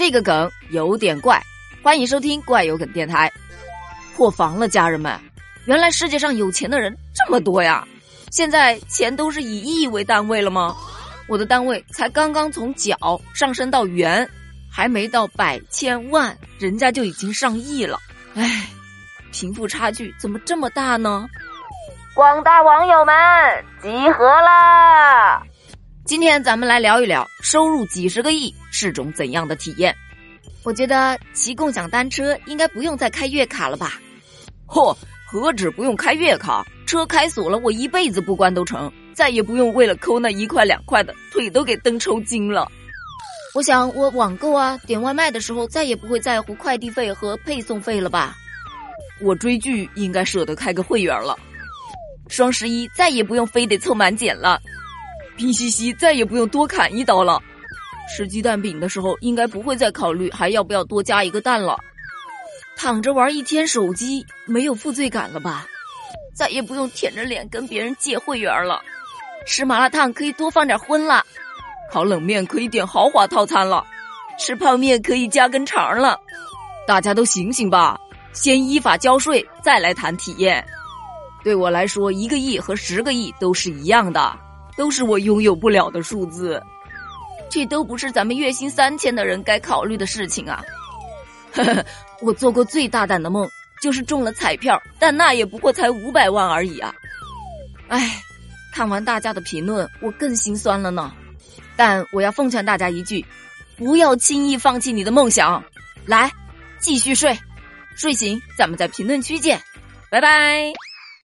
这个梗有点怪，欢迎收听怪有梗电台。破防了，家人们！原来世界上有钱的人这么多呀！现在钱都是以亿为单位了吗？我的单位才刚刚从角上升到元，还没到百千万，人家就已经上亿了。唉，贫富差距怎么这么大呢？广大网友们集合啦！今天咱们来聊一聊，收入几十个亿是种怎样的体验？我觉得骑共享单车应该不用再开月卡了吧？嚯，何止不用开月卡，车开锁了，我一辈子不关都成，再也不用为了抠那一块两块的，腿都给蹬抽筋了。我想我网购啊，点外卖的时候再也不会在乎快递费和配送费了吧？我追剧应该舍得开个会员了。双十一再也不用非得凑满减了。拼夕夕再也不用多砍一刀了，吃鸡蛋饼的时候应该不会再考虑还要不要多加一个蛋了。躺着玩一天手机没有负罪感了吧？再也不用舔着脸跟别人借会员了。吃麻辣烫可以多放点荤了，烤冷面可以点豪华套餐了，吃泡面可以加根肠了。大家都醒醒吧，先依法交税，再来谈体验。对我来说，一个亿和十个亿都是一样的。都是我拥有不了的数字，这都不是咱们月薪三千的人该考虑的事情啊！呵呵，我做过最大胆的梦，就是中了彩票，但那也不过才五百万而已啊！唉，看完大家的评论，我更心酸了呢。但我要奉劝大家一句：不要轻易放弃你的梦想，来，继续睡，睡醒咱们在评论区见，拜拜。